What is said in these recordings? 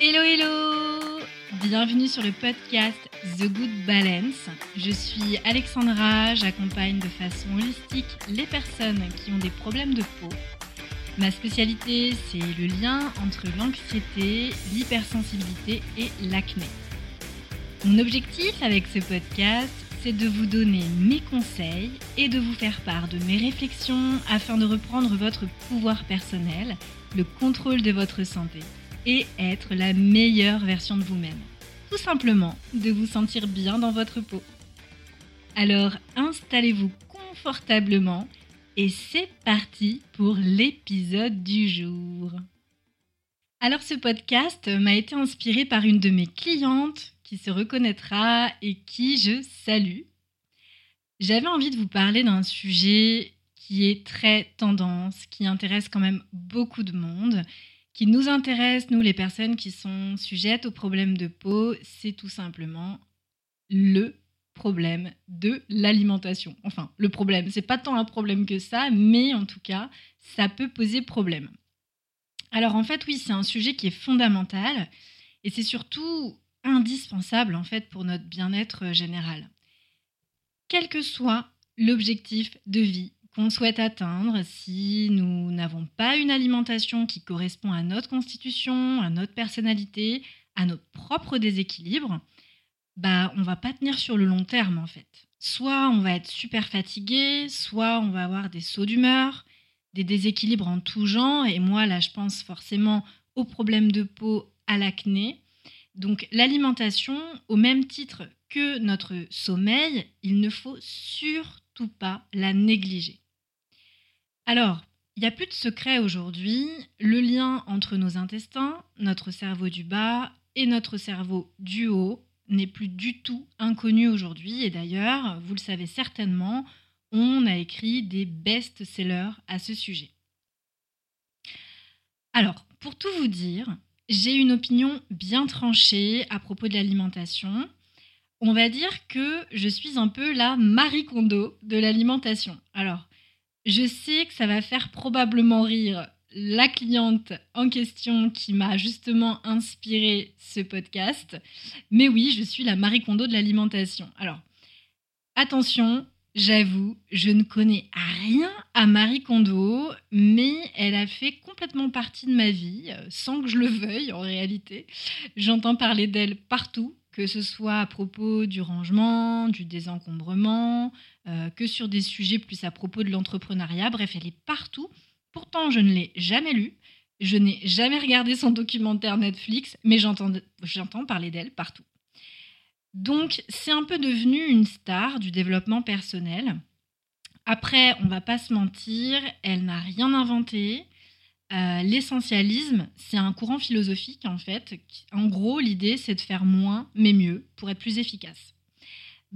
Hello hello Bienvenue sur le podcast The Good Balance. Je suis Alexandra, j'accompagne de façon holistique les personnes qui ont des problèmes de peau. Ma spécialité, c'est le lien entre l'anxiété, l'hypersensibilité et l'acné. Mon objectif avec ce podcast, c'est de vous donner mes conseils et de vous faire part de mes réflexions afin de reprendre votre pouvoir personnel, le contrôle de votre santé et être la meilleure version de vous-même. Tout simplement de vous sentir bien dans votre peau. Alors installez-vous confortablement et c'est parti pour l'épisode du jour. Alors ce podcast m'a été inspiré par une de mes clientes qui se reconnaîtra et qui je salue. J'avais envie de vous parler d'un sujet qui est très tendance, qui intéresse quand même beaucoup de monde qui nous intéresse, nous les personnes qui sont sujettes aux problèmes de peau, c'est tout simplement le problème de l'alimentation. Enfin, le problème, c'est pas tant un problème que ça, mais en tout cas, ça peut poser problème. Alors en fait, oui, c'est un sujet qui est fondamental et c'est surtout indispensable en fait pour notre bien-être général. Quel que soit l'objectif de vie qu'on souhaite atteindre si nous n'avons pas une alimentation qui correspond à notre constitution, à notre personnalité, à notre propre déséquilibre, bah on va pas tenir sur le long terme en fait. Soit on va être super fatigué, soit on va avoir des sauts d'humeur, des déséquilibres en tout genre et moi là je pense forcément aux problèmes de peau, à l'acné. Donc l'alimentation au même titre que notre sommeil, il ne faut surtout pas la négliger. Alors, il n'y a plus de secret aujourd'hui. Le lien entre nos intestins, notre cerveau du bas et notre cerveau du haut n'est plus du tout inconnu aujourd'hui. Et d'ailleurs, vous le savez certainement, on a écrit des best-sellers à ce sujet. Alors, pour tout vous dire, j'ai une opinion bien tranchée à propos de l'alimentation. On va dire que je suis un peu la Marie Kondo de l'alimentation. Alors, je sais que ça va faire probablement rire la cliente en question qui m'a justement inspiré ce podcast. Mais oui, je suis la Marie Kondo de l'alimentation. Alors, attention, j'avoue, je ne connais rien à Marie Kondo, mais elle a fait complètement partie de ma vie, euh, sans que je le veuille en réalité. J'entends parler d'elle partout, que ce soit à propos du rangement, du désencombrement, euh, que sur des sujets plus à propos de l'entrepreneuriat. Bref, elle est partout. Pourtant, je ne l'ai jamais lue. Je n'ai jamais regardé son documentaire Netflix, mais j'entends parler d'elle partout. Donc, c'est un peu devenu une star du développement personnel. Après, on va pas se mentir, elle n'a rien inventé. Euh, l'essentialisme, c'est un courant philosophique en fait. En gros, l'idée, c'est de faire moins mais mieux pour être plus efficace.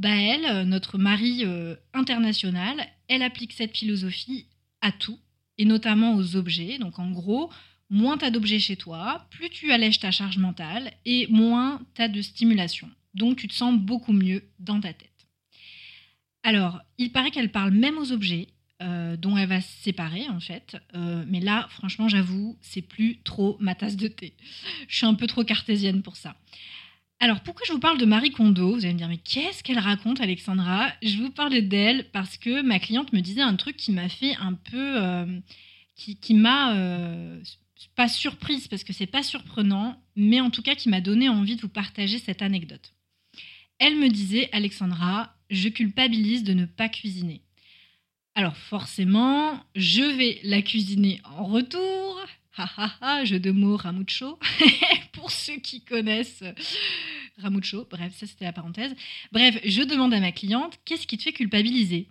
Elle, euh, notre mari euh, international, elle applique cette philosophie à tout et notamment aux objets. Donc en gros, moins tu as d'objets chez toi, plus tu allèges ta charge mentale et moins tu as de stimulation. Donc tu te sens beaucoup mieux dans ta tête. Alors, il paraît qu'elle parle même aux objets euh, dont elle va se séparer en fait. Euh, mais là, franchement, j'avoue, c'est plus trop ma tasse de thé. Je suis un peu trop cartésienne pour ça. Alors, pourquoi je vous parle de Marie Kondo? Vous allez me dire, mais qu'est-ce qu'elle raconte, Alexandra? Je vous parle d'elle parce que ma cliente me disait un truc qui m'a fait un peu. Euh, qui, qui m'a. pas surprise parce que c'est pas surprenant, mais en tout cas qui m'a donné envie de vous partager cette anecdote. Elle me disait, Alexandra, je culpabilise de ne pas cuisiner. Alors forcément, je vais la cuisiner en retour. Ha ha ha, jeu de mots Ramucho. Pour ceux qui connaissent Ramucho, bref, ça c'était la parenthèse. Bref, je demande à ma cliente qu'est-ce qui te fait culpabiliser?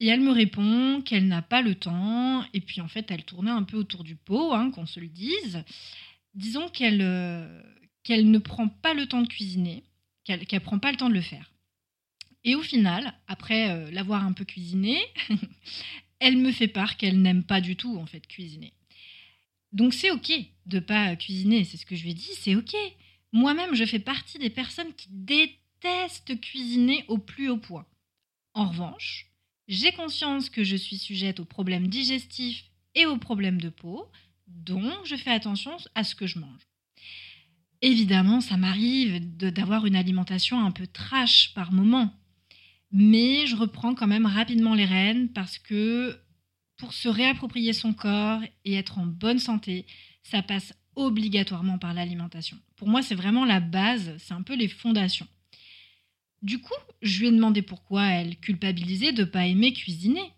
Et elle me répond qu'elle n'a pas le temps. Et puis en fait, elle tournait un peu autour du pot, hein, qu'on se le dise. Disons qu'elle euh, qu'elle ne prend pas le temps de cuisiner, qu'elle ne prend pas le temps de le faire. Et au final, après euh, l'avoir un peu cuisiné, elle me fait part qu'elle n'aime pas du tout en fait cuisiner. Donc c'est ok de pas cuisiner, c'est ce que je lui ai dit, c'est ok. Moi-même, je fais partie des personnes qui détestent cuisiner au plus haut point. En revanche, j'ai conscience que je suis sujette aux problèmes digestifs et aux problèmes de peau, donc je fais attention à ce que je mange. évidemment, ça m'arrive d'avoir une alimentation un peu trash par moment. Mais je reprends quand même rapidement les rênes parce que pour se réapproprier son corps et être en bonne santé, ça passe obligatoirement par l'alimentation. Pour moi, c'est vraiment la base, c'est un peu les fondations. Du coup, je lui ai demandé pourquoi elle culpabilisait de ne pas aimer cuisiner.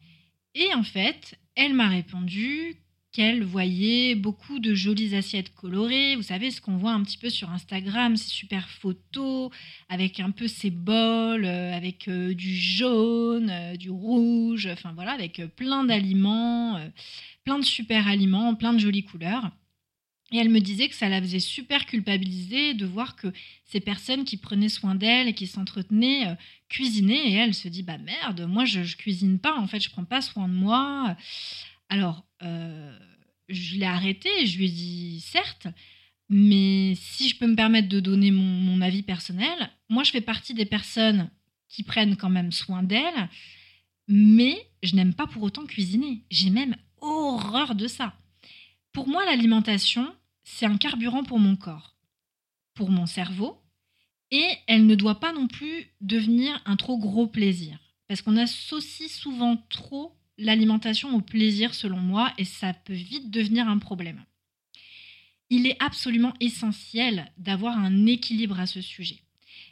Et en fait, elle m'a répondu qu'elle voyait beaucoup de jolies assiettes colorées. Vous savez, ce qu'on voit un petit peu sur Instagram, ces super photos avec un peu ces bols, euh, avec euh, du jaune, euh, du rouge, enfin voilà, avec plein d'aliments, plein de super aliments, plein de jolies couleurs. Et elle me disait que ça la faisait super culpabiliser de voir que ces personnes qui prenaient soin d'elle et qui s'entretenaient cuisinaient. Et elle se dit, bah merde, moi je, je cuisine pas, en fait, je prends pas soin de moi. Alors, euh, je l'ai arrêté et je lui ai dit certes, mais si je peux me permettre de donner mon, avis personnel, moi je fais partie des personnes qui prennent quand même soin d'elles, mais je n'aime pas pour autant cuisiner. J'ai même horreur de ça. Pour moi, l'alimentation, c'est un carburant pour mon corps, pour mon cerveau, et elle ne doit pas non plus devenir un trop gros plaisir. Parce qu'on associe souvent trop l'alimentation au plaisir selon moi et ça peut vite devenir un problème. Il est absolument essentiel d'avoir un équilibre à ce sujet.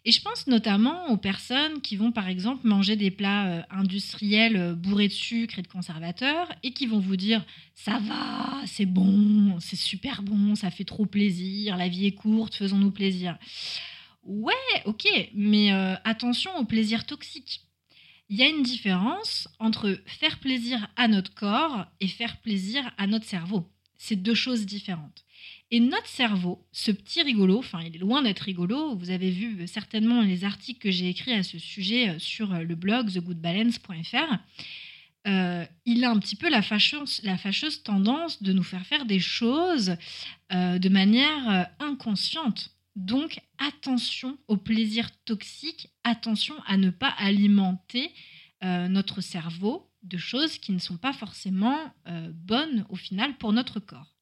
Et je pense notamment aux personnes qui vont par exemple manger des plats euh, industriels euh, bourrés de sucre et de conservateurs et qui vont vous dire ça va, c'est bon, c'est super bon, ça fait trop plaisir, la vie est courte, faisons-nous plaisir. Ouais, ok, mais euh, attention au plaisir toxique il y a une différence entre faire plaisir à notre corps et faire plaisir à notre cerveau. C'est deux choses différentes. Et notre cerveau, ce petit rigolo, enfin il est loin d'être rigolo, vous avez vu certainement les articles que j'ai écrits à ce sujet euh, sur euh, le blog thegoodbalance.fr, euh, il a un petit peu la fâcheuse, la fâcheuse tendance de nous faire faire des choses de manière inconsciente. Donc attention au plaisir toxique, attention à ne pas alimenter euh, notre cerveau de choses qui ne sont pas forcément euh, bonnes au final pour notre corps.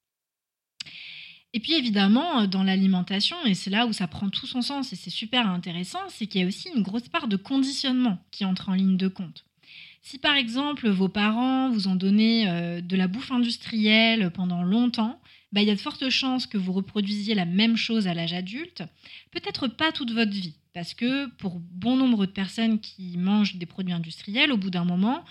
Et puis évidemment, euh, dans l'alimentation, et c'est là où ça prend tout son sens et c'est super intéressant, c'est qu'il y a aussi une grosse part de conditionnement qui entre en ligne de compte. Si par exemple vos parents vous ont donné de la bouffe industrielle pendant longtemps, bah, il y a de fortes chances que vous reproduisiez la même chose à l'âge adulte. Peut-être pas toute votre vie, parce que pour bon nombre de personnes qui mangent des produits industriels, au bout d'un moment,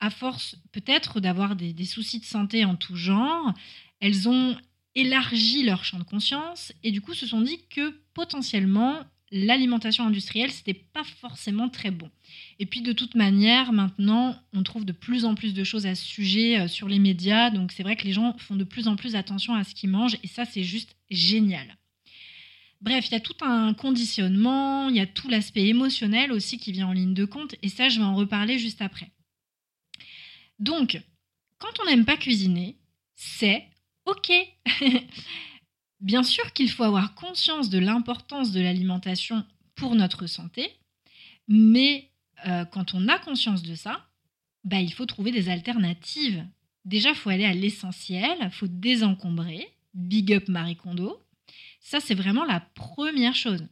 à force peut-être d'avoir des, des, soucis de santé en tout genre, elles ont élargi leur champ de conscience et du coup se sont dit que potentiellement l'alimentation industrielle, c'était pas forcément très bon. Et puis de toute manière, maintenant, on trouve de plus en plus de choses à ce sujet euh, sur les médias, donc c'est vrai que les gens font de plus en plus attention à ce qu'ils mangent, et ça, c'est juste génial. Bref, il y a tout un conditionnement, il y a tout l'aspect émotionnel aussi qui vient en ligne de compte, et ça, je vais en reparler juste après. Donc, quand on n'aime pas cuisiner, c'est OK. Bien sûr qu'il faut avoir conscience de l'importance de l'alimentation pour notre santé, mais euh, quand on a conscience de ça, bah, il faut trouver des alternatives. Déjà, il faut aller à l'essentiel, il faut désencombrer. Big up Marie Kondo. Ça, c'est vraiment la première chose.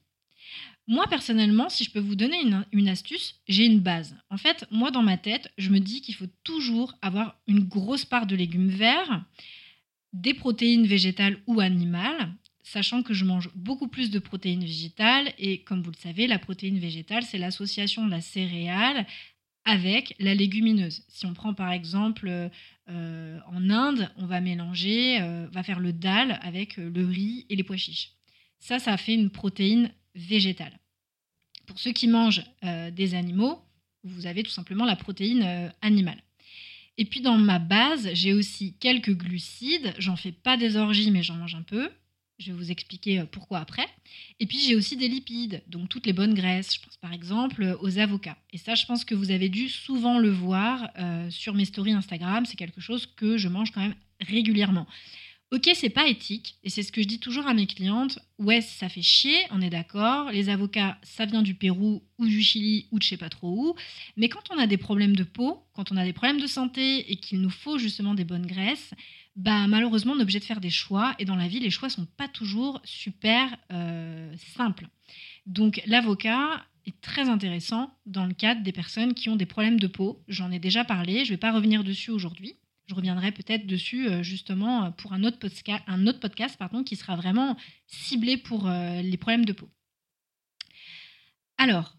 Moi, personnellement, si je peux vous donner une, une astuce, j'ai une base. En fait, moi, dans ma tête, je me dis qu'il faut toujours avoir une grosse part de légumes verts, des protéines végétales ou animales, sachant que je mange beaucoup plus de protéines végétales et comme vous le savez, la protéine végétale, c'est l'association de la céréale avec la légumineuse. Si on prend par exemple euh, en Inde, on va mélanger, euh, va faire le dal avec le riz et les pois chiches. Ça, ça fait une protéine végétale. Pour ceux qui mangent euh, des animaux, vous avez tout simplement la protéine animale. Et puis dans ma base, j'ai aussi quelques glucides. J'en fais pas des orgies, mais j'en mange un peu. Je vais vous expliquer euh, pourquoi après. Et puis j'ai aussi des lipides, donc toutes les bonnes graisses. Je pense par exemple euh, aux avocats. Et ça, je pense que vous avez dû souvent le voir euh, sur mes stories Instagram. C'est quelque chose que je mange quand même régulièrement. Ok, c'est pas éthique, et c'est ce que je dis toujours à mes clientes. Ouais, ça fait chier, on est d'accord. Les avocats, ça vient du Pérou ou du Chili ou de je sais pas trop où. Mais quand on a des problèmes de peau, quand on a des problèmes de santé et qu'il nous faut justement des bonnes graisses, bah malheureusement on est obligé de faire des choix. Et dans la vie, les choix sont pas toujours super euh, simples. Donc l'avocat est très intéressant dans le cadre des personnes qui ont des problèmes de peau. J'en ai déjà parlé, je vais pas revenir dessus aujourd'hui. Je reviendrai peut-être dessus euh, justement euh, pour un autre podcast, un autre qui sera vraiment ciblé pour euh, les problèmes de peau. Alors,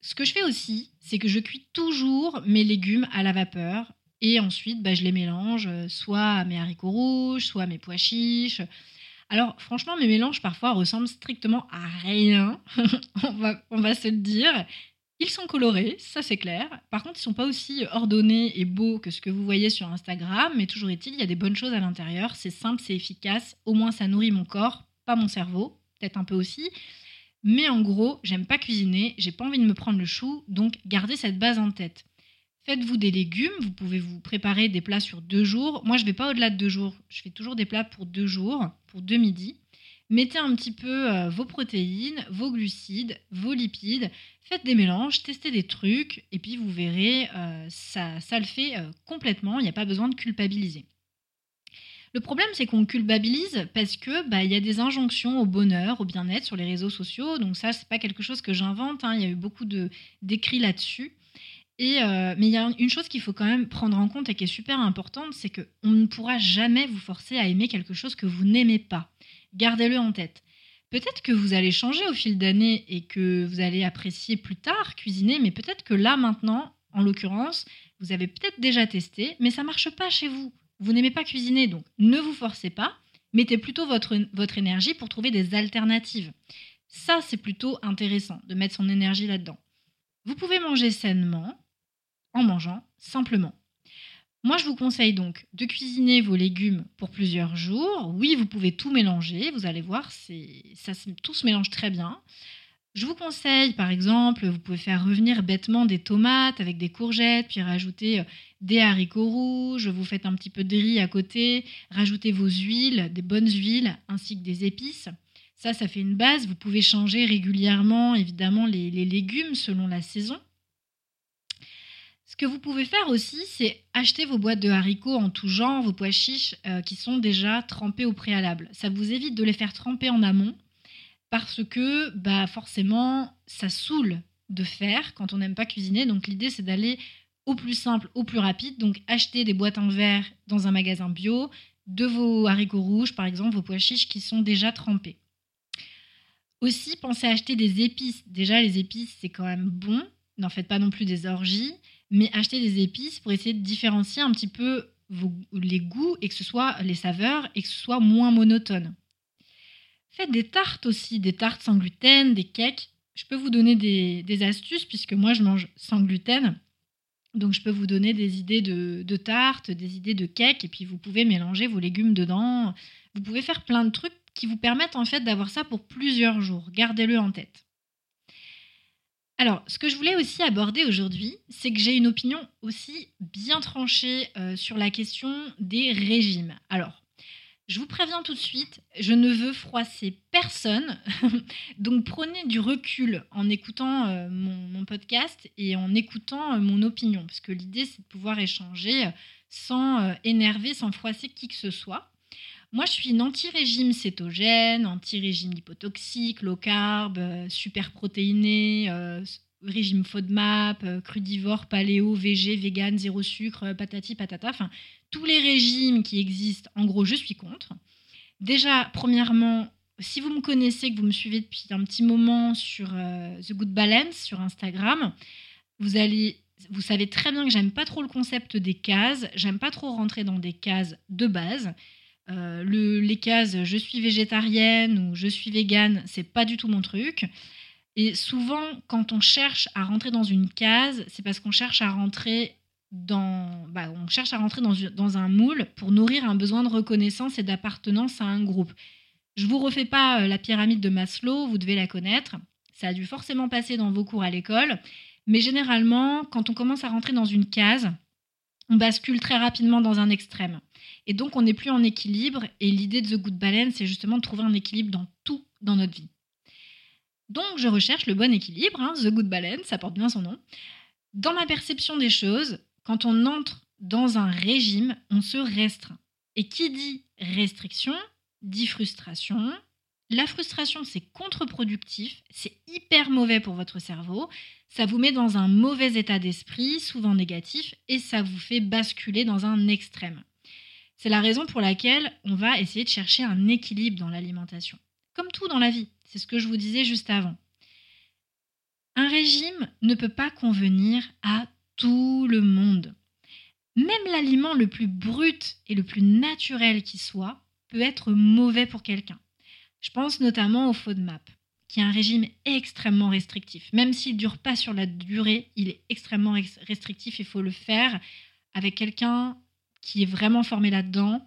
ce que je fais aussi, c'est que je cuis toujours mes légumes à la vapeur et ensuite bah, je les mélange soit à mes haricots rouges, soit à mes pois chiches. Alors franchement, mes mélanges parfois ressemblent strictement à rien, on, va, on va se le dire. Ils sont colorés, ça c'est clair. Par contre, ils sont pas aussi ordonnés et beaux que ce que vous voyez sur Instagram, mais toujours est-il, il y a des bonnes choses à l'intérieur. C'est simple, c'est efficace. Au moins, ça nourrit mon corps, pas mon cerveau, peut-être un peu aussi. Mais en gros, j'aime pas cuisiner, j'ai pas envie de me prendre le chou, donc gardez cette base en tête. Faites-vous des légumes, vous pouvez vous préparer des plats sur deux jours. Moi, je vais pas au-delà de deux jours. Je fais toujours des plats pour deux jours, pour deux midis. Mettez un petit peu euh, vos protéines, vos glucides, vos lipides, faites des mélanges, testez des trucs, et puis vous verrez, euh, ça, ça le fait euh, complètement, il n'y a pas besoin de culpabiliser. Le problème, c'est qu'on culpabilise parce que bah, y a des injonctions au bonheur, au bien-être sur les réseaux sociaux. Donc ça, c'est pas quelque chose que j'invente. Hein. Il y a eu beaucoup de d'écrits là-dessus. Et mais il y a une chose qu'il faut quand même prendre en compte et qui est super importante, c'est que on ne pourra jamais vous forcer à aimer quelque chose que vous n'aimez pas. Gardez-le en tête. Peut-être que vous allez changer au fil d'années et que vous allez apprécier plus tard cuisiner, mais peut-être que là maintenant, en l'occurrence, vous avez peut-être déjà testé, mais ça marche pas chez vous. Vous n'aimez pas cuisiner, donc ne vous forcez pas. Mettez plutôt votre, votre énergie pour trouver des alternatives. Ça, c'est plutôt intéressant de mettre son énergie là-dedans. Vous pouvez manger sainement en mangeant simplement. Moi, je vous conseille donc de cuisiner vos légumes pour plusieurs jours. Oui, vous pouvez tout mélanger, vous allez voir, ça, tout se mélange très bien. Je vous conseille, par exemple, vous pouvez faire revenir bêtement des tomates avec des courgettes, puis rajouter euh, des haricots rouges, vous faites un petit peu de riz à côté, rajoutez vos huiles, des bonnes huiles, ainsi que des épices. Ça, ça fait une base. Vous pouvez changer régulièrement, évidemment, les légumes selon la saison. Ce que vous pouvez faire aussi, c'est acheter vos boîtes de haricots en tout genre, vos pois chiches euh, qui sont déjà trempés au préalable. Ça vous évite de les faire tremper en amont parce que bah forcément ça saoule de faire quand on n'aime pas cuisiner. Donc l'idée c'est d'aller au plus simple, au plus rapide. Donc acheter des boîtes en verre dans un magasin bio de vos haricots rouges par exemple, vos pois chiches qui sont déjà trempés. Aussi pensez à acheter des épices. Déjà les épices c'est quand même bon. N'en faites pas non plus des orgies mais acheter des épices pour essayer de différencier un petit peu les goûts et que ce soit les saveurs et que ce soit moins monotone. Faites des tartes aussi, des tartes sans gluten, des cakes. Je peux vous donner des, astuces puisque moi je mange sans gluten. Donc je peux vous donner des idées de, de tartes, des idées de cakes et puis vous pouvez mélanger vos légumes dedans. Vous pouvez faire plein de trucs qui vous permettent en fait d'avoir ça pour plusieurs jours. Gardez-le en tête. Alors, ce que je voulais aussi aborder aujourd'hui, c'est que j'ai une opinion aussi bien tranchée euh, sur la question des régimes. Alors, je vous préviens tout de suite, je ne veux froisser personne, donc prenez du recul en écoutant euh, mon, podcast et en écoutant euh, mon opinion, parce que l'idée c'est de pouvoir échanger sans énerver, sans froisser qui que ce soit. Moi, je suis une anti-régime cétogène, anti-régime lipotoxique, low carb, euh, super protéiné, euh, régime FODMAP, euh, crudivore, paléo, végé, vegan, zéro sucre, patati patata. Enfin, tous les régimes qui existent, en gros, je suis contre. Déjà, premièrement, si vous me connaissez, que vous me suivez depuis un petit moment sur The Good Balance sur Instagram, vous allez vous savez très bien que j'aime pas trop le concept des cases, j'aime pas trop rentrer dans des cases de base. Euh, le, les cases je suis végétarienne ou je suis végane, c'est pas du tout mon truc. Et souvent, quand on cherche à rentrer dans une case, c'est parce qu'on cherche à rentrer dans, bah, on cherche à rentrer dans, dans, un moule pour nourrir un besoin de reconnaissance et d'appartenance à un groupe. Je vous refais pas euh, la pyramide de Maslow, vous devez la connaître. Ça a dû forcément passer dans vos cours à l'école. Mais généralement, quand on commence à rentrer dans une case, on bascule très rapidement dans un extrême. Et donc, on n'est plus en équilibre. Et l'idée de The Good Balance, c'est justement de trouver un équilibre dans tout dans notre vie. Donc, je recherche le bon équilibre. Hein, The Good Balance, ça porte bien son nom. Dans ma perception des choses, quand on entre dans un régime, on se restreint. Et qui dit restriction dit frustration. La frustration, c'est contre-productif, c'est hyper mauvais pour votre cerveau, ça vous met dans un mauvais état d'esprit, souvent négatif, et ça vous fait basculer dans un extrême. C'est la raison pour laquelle on va essayer de chercher un équilibre dans l'alimentation. Comme tout dans la vie, c'est ce que je vous disais juste avant. Un régime ne peut pas convenir à tout le monde. Même l'aliment le plus brut et le plus naturel qui soit peut être mauvais pour quelqu'un. Je pense notamment au FODMAP, qui est un régime extrêmement restrictif. Même s'il ne dure pas sur la durée, il est extrêmement restrictif. Il faut le faire avec quelqu'un qui est vraiment formé là-dedans.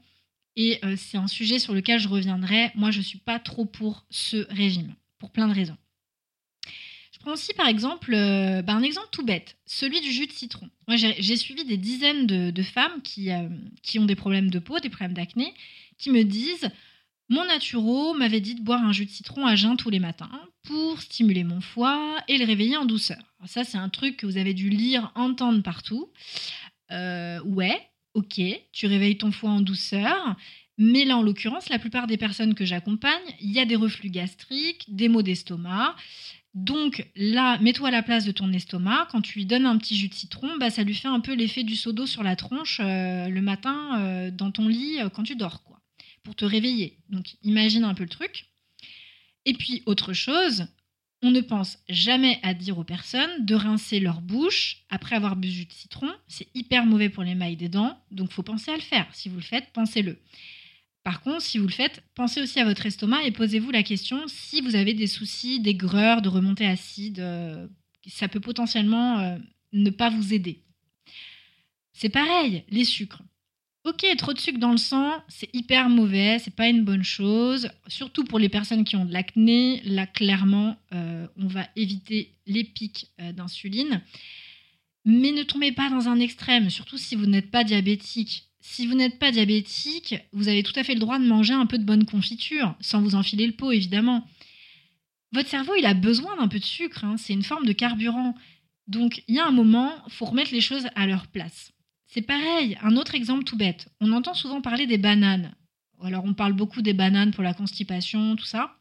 Et euh, c'est un sujet sur lequel je reviendrai. Moi, je ne suis pas trop pour ce régime, pour plein de raisons. Je prends aussi par exemple euh, bah, un exemple tout bête, celui du jus de citron. Moi, j'ai suivi des dizaines de, femmes qui, euh, qui ont des problèmes de peau, des problèmes d'acné, qui me disent mon naturo m'avait dit de boire un jus de citron à jeun tous les matins pour stimuler mon foie et le réveiller en douceur. ça, c'est un truc que vous avez dû lire, entendre partout. Euh, ouais, ok, tu réveilles ton foie en douceur. Mais là, en l'occurrence, la plupart des personnes que j'accompagne, il y a des reflux gastriques, des maux d'estomac. Donc là, mets-toi à la place de ton estomac. Quand tu lui donnes un petit jus de citron, bah, ça lui fait un peu l'effet du seau d'eau sur la tronche euh, le matin euh, dans ton lit quand tu dors. Quoi pour te réveiller. Donc imagine un peu le truc. Et puis autre chose, on ne pense jamais à dire aux personnes de rincer leur bouche après avoir bu du citron. C'est hyper mauvais pour les mailles des dents, donc faut penser à le faire. Si vous le faites, pensez-le. Par contre, si vous le faites, pensez aussi à votre estomac et posez-vous la question si vous avez des soucis, d'aigreur, de remontée acide, euh, ça peut potentiellement euh, ne pas vous aider. C'est pareil, les sucres. Ok, trop de sucre dans le sang, c'est hyper mauvais, c'est pas une bonne chose. Surtout pour les personnes qui ont de l'acné, là clairement, euh, on va éviter les pics euh, d'insuline. Mais ne tombez pas dans un extrême, surtout si vous n'êtes pas diabétique. Si vous n'êtes pas diabétique, vous avez tout à fait le droit de manger un peu de bonne confiture, sans vous enfiler le pot évidemment. Votre cerveau, il a besoin d'un peu de sucre, hein, c'est une forme de carburant. Donc il y a un moment, faut remettre les choses à leur place. C'est pareil, un autre exemple tout bête. On entend souvent parler des bananes. Alors on parle beaucoup des bananes pour la constipation, tout ça.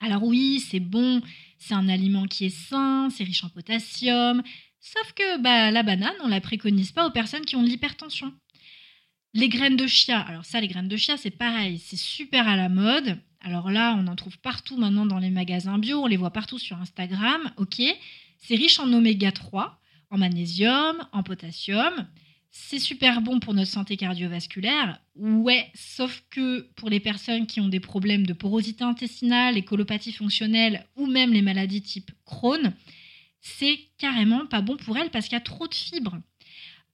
Alors oui, c'est bon, c'est un aliment qui est sain, c'est riche en potassium. Sauf que bah, la banane, on la préconise pas aux personnes qui ont de l'hypertension. Les graines de chia, alors ça, les graines de chia, c'est pareil, c'est super à la mode. Alors là, on en trouve partout maintenant dans les magasins bio, on les voit partout sur Instagram, ok. C'est riche en oméga 3, en magnésium, en potassium c'est super bon pour notre santé cardiovasculaire. Ouais, sauf que pour les personnes qui ont des problèmes de porosité intestinale, les colopathie fonctionnelle ou même les maladies type Crohn, c'est carrément pas bon pour elles parce qu'il y a trop de fibres.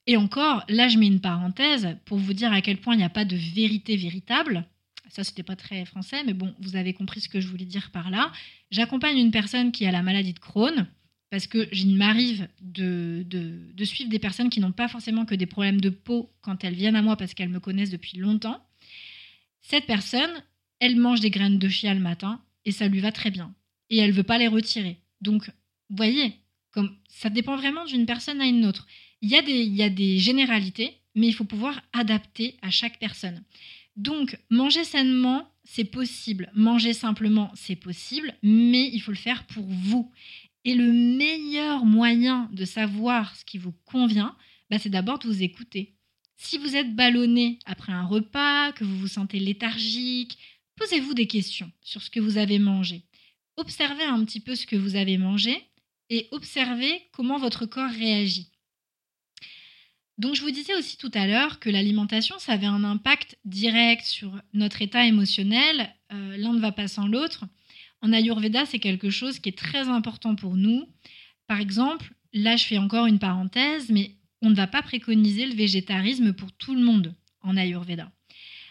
Et encore, là je mets une parenthèse pour vous dire à quel point il n'y a pas de vérité véritable. Ça, c'était pas très français, mais bon, vous avez compris ce que je voulais dire par là. J'accompagne une personne qui a la maladie de Crohn parce que il m'arrive de, de, suivre des personnes qui n'ont pas forcément que des problèmes de peau quand elles viennent à moi parce qu'elles me connaissent depuis longtemps. Cette personne, elle mange des graines de chia le matin et ça lui va très bien. Et elle veut pas les retirer. Donc, vous voyez, comme ça dépend vraiment d'une personne à une autre. Il y, a des, il y a des généralités, mais il faut pouvoir adapter à chaque personne. Donc, manger sainement, c'est possible. Manger simplement, c'est possible, mais il faut le faire pour vous. Et le meilleur moyen de savoir ce qui vous convient, bah, c'est d'abord de vous écouter. Si vous êtes ballonné après un repas, que vous vous sentez léthargique, posez-vous des questions sur ce que vous avez mangé. Observez un petit peu ce que vous avez mangé et observez comment votre corps réagit. Donc je vous disais aussi tout à l'heure que l'alimentation, ça avait un impact direct sur notre état émotionnel. Euh, l'un ne va pas sans l'autre. En Ayurveda, c'est quelque chose qui est très important pour nous. Par exemple, là, je fais encore une parenthèse, mais on ne va pas préconiser le végétarisme pour tout le monde en Ayurveda.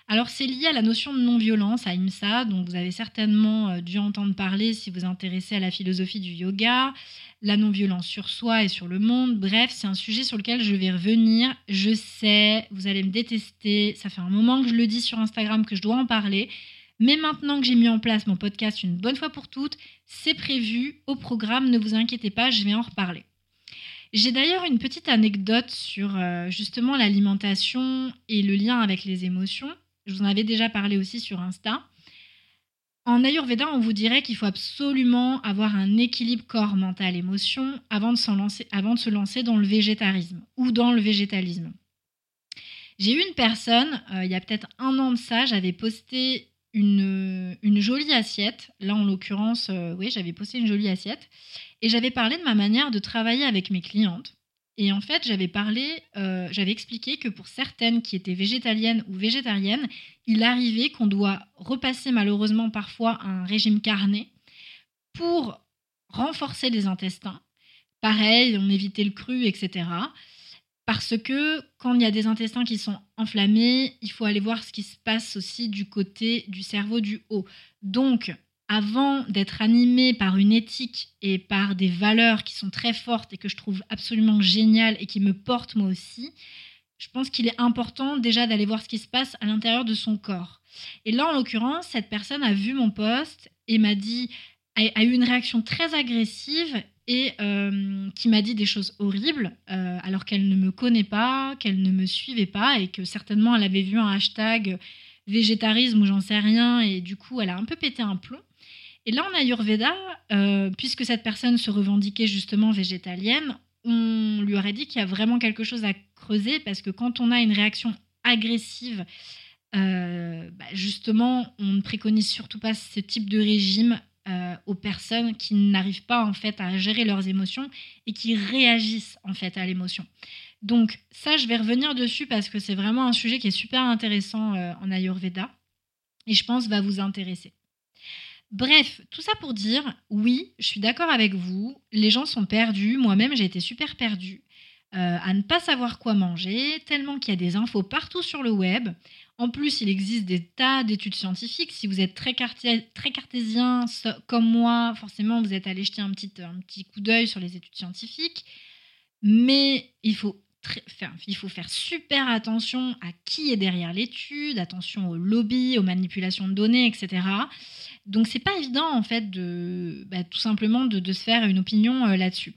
Alors c'est lié à la notion de non-violence, à IMSA, dont vous avez certainement euh, dû entendre parler si vous vous intéressez à la philosophie du yoga, la non-violence sur soi et sur le monde. Bref, c'est un sujet sur lequel je vais revenir. Je sais, vous allez me détester, ça fait un moment que je le dis sur Instagram que je dois en parler. Mais maintenant que j'ai mis en place mon podcast une bonne fois pour toutes, c'est prévu au programme, ne vous inquiétez pas, je vais en reparler. J'ai d'ailleurs une petite anecdote sur euh, justement l'alimentation et le lien avec les émotions. Je vous en avais déjà parlé aussi sur Insta. En Ayurveda, on vous dirait qu'il faut absolument avoir un équilibre corps, mental, émotion avant de, avant de se lancer dans le végétarisme ou dans le végétalisme. J'ai eu une personne, euh, il y a peut-être un an de ça, j'avais posté une, une, jolie assiette. Là, en l'occurrence, euh, oui, j'avais posté une jolie assiette. Et j'avais parlé de ma manière de travailler avec mes clientes. Et en fait, j'avais parlé, euh, j'avais expliqué que pour certaines qui étaient végétaliennes ou végétariennes, il arrivait qu'on doit repasser malheureusement parfois un régime carné pour renforcer les intestins. Pareil, on évitait le cru, etc. Parce que quand il y a des intestins qui sont enflammés, il faut aller voir ce qui se passe aussi du côté du cerveau du haut. Donc, avant d'être animé par une éthique et par des valeurs qui sont très fortes et que je trouve absolument géniales et qui me portent moi aussi, je pense qu'il est important déjà d'aller voir ce qui se passe à l'intérieur de son corps. Et là, en l'occurrence, cette personne a vu mon poste et m'a dit, a, eu une réaction très agressive et euh, qui m'a dit des choses horribles euh, alors qu'elle ne me connaît pas, qu'elle ne me suivait pas et que certainement elle avait vu un hashtag végétarisme ou j'en sais rien et du coup elle a un peu pété un plomb. Et là en Ayurveda, euh, puisque cette personne se revendiquait justement végétalienne, on lui aurait dit qu'il y a vraiment quelque chose à creuser parce que quand on a une réaction agressive, bah, justement, on ne préconise surtout pas ce type de régime euh, aux personnes qui n'arrivent pas en fait à gérer leurs émotions et qui réagissent en fait à l'émotion. Donc ça, je vais revenir dessus parce que c'est vraiment un sujet qui est super intéressant euh, en Ayurveda et je pense va vous intéresser. Bref, tout ça pour dire, oui, je suis d'accord avec vous, les gens sont perdus, moi-même j'ai été super perdue. Euh, à ne pas savoir quoi manger, tellement qu'il y a des infos partout sur le web. En plus, il existe des tas d'études scientifiques. Si vous êtes très, cartésien comme moi, forcément, vous êtes allé jeter un petit, un petit coup d'œil sur les études scientifiques. Mais il faut, faire, il faut faire super attention à qui est derrière l'étude, attention aux lobbies, aux manipulations de données, etc. Donc, c'est pas évident, en fait, de, bah, tout simplement de, se faire une opinion euh, là-dessus.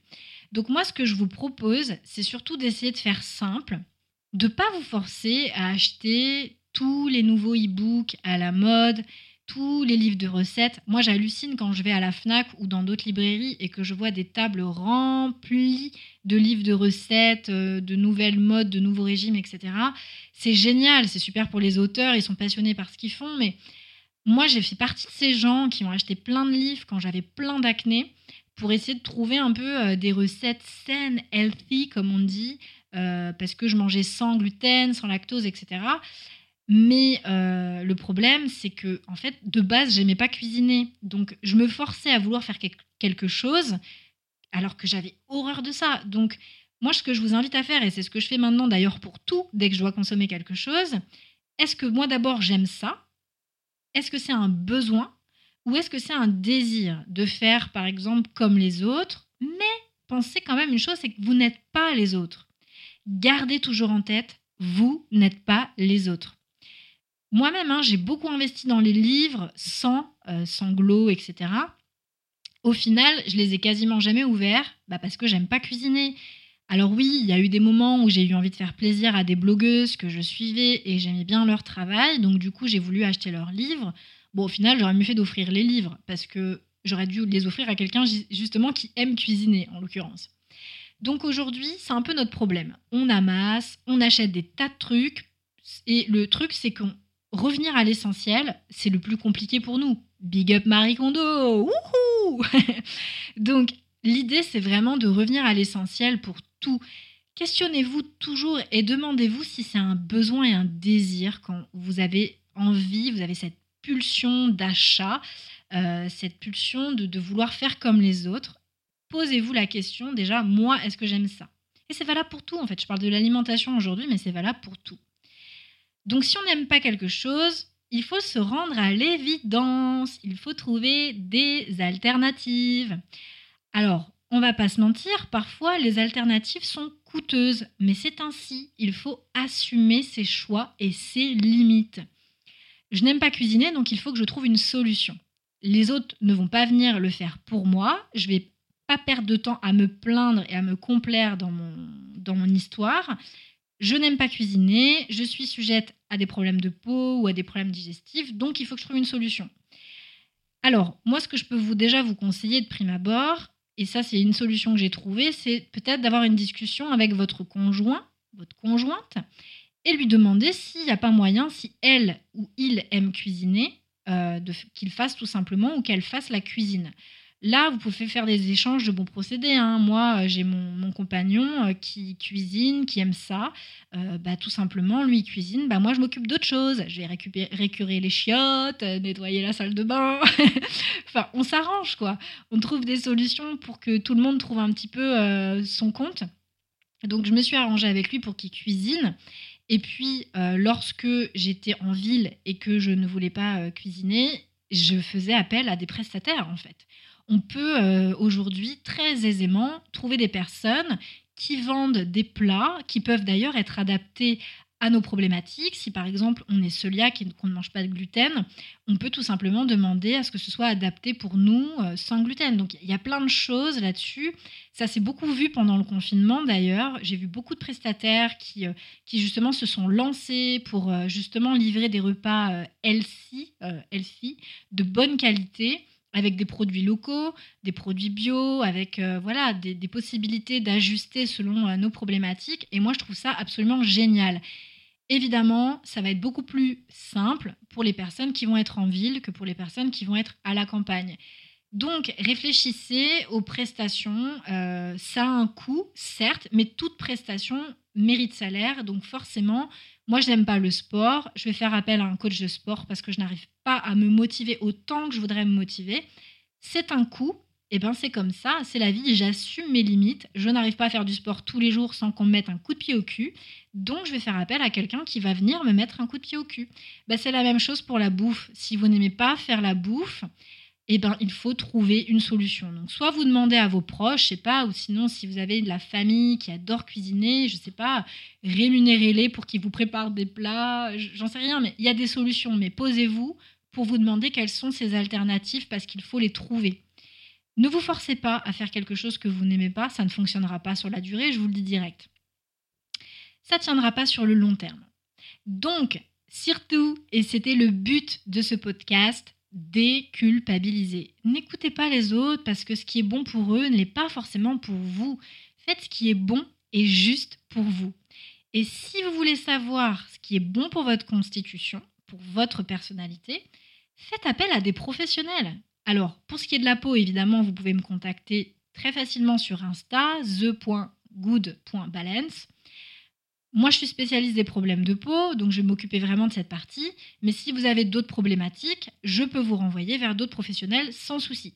Donc moi, ce que je vous propose, c'est surtout d'essayer de faire simple, de ne pas vous forcer à acheter tous les nouveaux e-books à la mode, tous les livres de recettes. Moi, j'hallucine quand je vais à la FNAC ou dans d'autres librairies et que je vois des tables remplies de livres de recettes, euh, de nouvelles modes, de nouveaux régimes, etc. C'est génial, c'est super pour les auteurs, ils sont passionnés par ce qu'ils font, mais moi, j'ai fait partie de ces gens qui ont acheté plein de livres quand j'avais plein d'acné pour essayer de trouver un peu euh, des recettes saines, healthy, comme on dit, euh, parce que je mangeais sans gluten, sans lactose, etc. Mais euh, le problème, c'est que, en fait, de base, j'aimais pas cuisiner. Donc, je me forçais à vouloir faire quelque chose, alors que j'avais horreur de ça. Donc, moi, ce que je vous invite à faire, et c'est ce que je fais maintenant d'ailleurs pour tout, dès que je dois consommer quelque chose, est-ce que moi, d'abord, j'aime ça? Est-ce que c'est un besoin? Ou est-ce que c'est un désir de faire, par exemple, comme les autres? Mais pensez quand même une chose, c'est que vous n'êtes pas les autres. Gardez toujours en tête, vous n'êtes pas les autres. Moi-même, hein, j'ai beaucoup investi dans les livres sans euh, sanglots, etc. Au final, je les ai quasiment jamais ouverts bah parce que j'aime pas cuisiner. Alors oui, il y a eu des moments où j'ai eu envie de faire plaisir à des blogueuses que je suivais et j'aimais bien leur travail, donc du coup j'ai voulu acheter leurs livres. Bon, au final, j'aurais mieux fait d'offrir les livres parce que j'aurais dû les offrir à quelqu'un justement qui aime cuisiner, en l'occurrence. Donc aujourd'hui, c'est un peu notre problème. On amasse, on achète des tas de trucs, et le truc, c'est qu'on revenir à l'essentiel, c'est le plus compliqué pour nous. Big up Marie Kondo Wouhou Donc l'idée, c'est vraiment de revenir à l'essentiel pour tout. Questionnez-vous toujours et demandez-vous si c'est un besoin et un désir quand vous avez envie, vous avez cette pulsion d'achat, euh, cette pulsion de, vouloir faire comme les autres, posez-vous la question déjà, moi, est-ce que j'aime ça? Et c'est valable pour tout, en fait. Je parle de l'alimentation aujourd'hui, mais c'est valable pour tout. Donc si on n'aime pas quelque chose, il faut se rendre à l'évidence, il faut trouver des alternatives. Alors, on va pas se mentir, parfois les alternatives sont coûteuses, mais c'est ainsi, il faut assumer ses choix et ses limites. Je n'aime pas cuisiner, donc il faut que je trouve une solution. Les autres ne vont pas venir le faire pour moi, je vais pas perdre de temps à me plaindre et à me complaire dans mon, dans mon histoire. Je n'aime pas cuisiner, je suis sujette à des problèmes de peau ou à des problèmes digestifs, donc il faut que je trouve une solution. Alors, moi, ce que je peux vous déjà vous conseiller de prime abord, et ça c'est une solution que j'ai trouvée, c'est peut-être d'avoir une discussion avec votre conjoint, votre conjointe, et lui demander s'il n'y a pas moyen, si elle ou il aime cuisiner, euh, qu'il fasse tout simplement ou qu'elle fasse la cuisine. Là, vous pouvez faire des échanges de bons procédés. Hein. Moi, euh, j'ai mon, compagnon euh, qui cuisine, qui aime ça. Euh, bah, tout simplement, lui cuisine. Bah, moi, je m'occupe d'autres choses. Je vais récupérer, récurer les chiottes, nettoyer la salle de bain. enfin, on s'arrange, quoi. On trouve des solutions pour que tout le monde trouve un petit peu son compte. Donc, je me suis arrangée avec lui pour qu'il cuisine. Et puis, lorsque j'étais en ville et que je ne voulais pas cuisiner, je faisais appel à des prestataires, en fait on peut euh, aujourd'hui très aisément trouver des personnes qui vendent des plats qui peuvent d'ailleurs être adaptés à nos problématiques. Si par exemple on est celiaque et qu'on ne mange pas de gluten, on peut tout simplement demander à ce que ce soit adapté pour nous euh, sans gluten. Donc il y a plein de choses là-dessus. Ça s'est beaucoup vu pendant le confinement d'ailleurs. J'ai vu beaucoup de prestataires qui, euh, justement se sont lancés pour justement livrer des repas healthy, healthy de bonne qualité avec des produits locaux, des produits bio, avec euh, voilà des, possibilités d'ajuster selon euh, nos problématiques. Et moi, je trouve ça absolument génial. Évidemment, ça va être beaucoup plus simple pour les personnes qui vont être en ville que pour les personnes qui vont être à la campagne. Donc, réfléchissez aux prestations. Euh, ça a un coût, certes, mais toute prestation mérite salaire. Donc, forcément, moi, je n'aime pas le sport. Je vais faire appel à un coach de sport parce que je n'arrive pas à me motiver autant que je voudrais me motiver. C'est un. Et eh ben c'est comme ça, c'est la vie, j'assume mes limites. Je n'arrive pas à faire du sport tous les jours sans qu'on me mette un coup de pied au cul. Donc je vais faire appel à quelqu'un qui va venir me mettre un coup de pied au cul. Ben, c'est la même chose pour la bouffe. Si vous n'aimez pas faire la bouffe, eh ben, il faut trouver une solution. Donc, soit vous demandez à vos proches, je sais pas, ou sinon, si vous avez de la famille qui adore cuisiner, je sais pas, rémunérez-les pour qu'ils vous préparent des plats, j'en sais rien, mais il y a des solutions. Mais posez-vous pour vous demander quelles sont ces alternatives parce qu'il faut les trouver. Ne vous forcez pas à faire quelque chose que vous n'aimez pas, ça ne fonctionnera pas sur la durée, je vous le dis direct. Ça ne tiendra pas sur le long terme. Donc, surtout, et c'était le but de ce podcast, déculpabiliser. N'écoutez pas les autres parce que ce qui est bon pour eux ne l'est pas forcément pour vous. Faites ce qui est bon et juste pour vous. Et si vous voulez savoir ce qui est bon pour votre constitution, pour votre personnalité, faites appel à des professionnels. Alors, pour ce qui est de la peau, évidemment, vous pouvez me contacter très facilement sur Insta, the.good.balance. Moi, je suis spécialiste des problèmes de peau, donc je vais m'occuper vraiment de cette partie. Mais si vous avez d'autres problématiques, je peux vous renvoyer vers d'autres professionnels sans souci.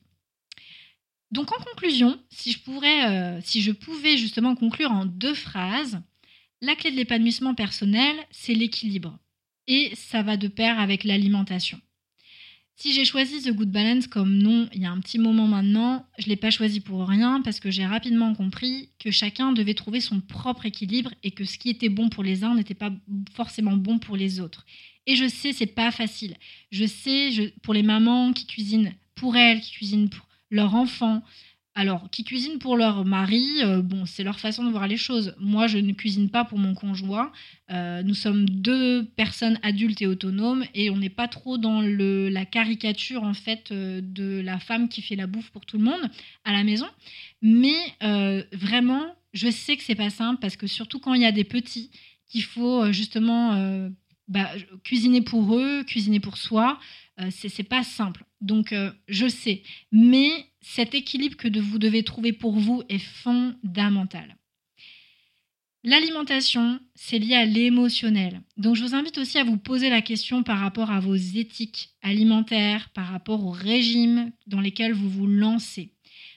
Donc en conclusion, si je, euh, si je pouvais justement conclure en deux phrases, la clé de l'épanouissement personnel, c'est l'équilibre. Et ça va de pair avec l'alimentation. Si j'ai choisi The Good Balance comme nom il y a un petit moment maintenant, je ne l'ai pas choisi pour rien parce que j'ai rapidement compris que chacun devait trouver son propre équilibre et que ce qui était bon pour les uns n'était pas forcément bon pour les autres. Et je sais, c'est pas facile. Je sais, pour les mamans qui cuisinent pour elles, qui cuisinent pour leurs enfants, alors, qui cuisinent pour leur mari, euh, bon, c'est leur façon de voir les choses. Moi, je ne cuisine pas pour mon conjoint. Euh, nous sommes deux personnes adultes et autonomes et on n'est pas trop dans le, la caricature en fait euh, de la femme qui fait la bouffe pour tout le monde à la maison. Mais vraiment, je sais que c'est pas simple parce que surtout quand il y a des petits, qu'il faut justement bah, cuisiner pour eux, cuisiner pour soi, c'est pas simple. Donc, je sais. Mais cet équilibre que vous devez trouver pour vous est fondamental. L'alimentation, c'est lié à l'émotionnel. Donc je vous invite aussi à vous poser la question par rapport à vos éthiques alimentaires, par rapport au régime dans lesquels vous vous lancez.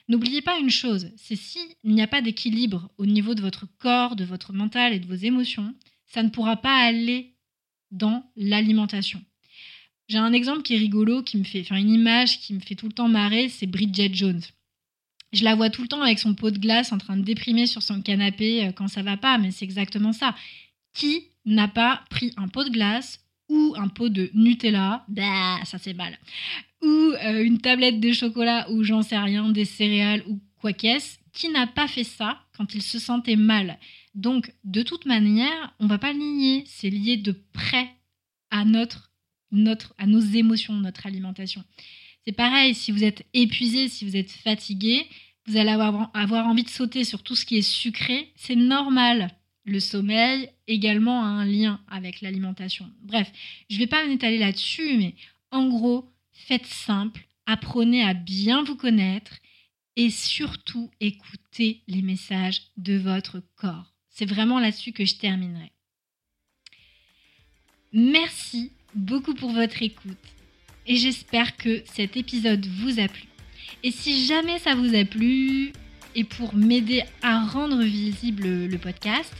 N'oubliez pas une chose, c'est s'il n'y a pas d'équilibre au niveau de votre corps, de votre mental et de vos émotions, ça ne pourra pas aller dans l'alimentation. J'ai un exemple qui est rigolo, qui me fait, enfin une image qui me fait tout le temps marrer, c'est Bridget Jones. Je la vois tout le temps avec son pot de glace en train de déprimer sur son canapé euh, quand ça va pas, mais c'est exactement ça. Qui n'a pas pris un pot de glace ou un pot de Nutella, bah ça c'est mal, ou euh, une tablette de chocolat ou j'en sais rien, des céréales ou quoi qu'est-ce, qui n'a pas fait ça quand il se sentait mal? Donc de toute manière, on va pas le nier, c'est lié de près à notre, à nos émotions, notre alimentation. C'est pareil, si vous êtes épuisé, si vous êtes fatigué, vous allez avoir, avoir envie de sauter sur tout ce qui est sucré, c'est normal. Le sommeil également a un lien avec l'alimentation. Bref, je ne vais pas m'étaler là-dessus, mais en gros, faites simple, apprenez à bien vous connaître et surtout écoutez les messages de votre corps. C'est vraiment là-dessus que je terminerai. Merci beaucoup pour votre écoute et j'espère que cet épisode vous a plu. Et si jamais ça vous a plu, et pour m'aider à rendre visible le podcast,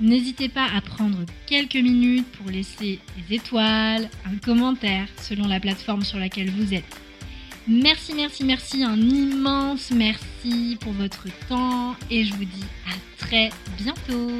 n'hésitez pas à prendre quelques minutes pour laisser des étoiles, un commentaire selon la plateforme sur laquelle vous êtes. Merci, merci, merci, un immense merci pour votre temps et je vous dis à très bientôt.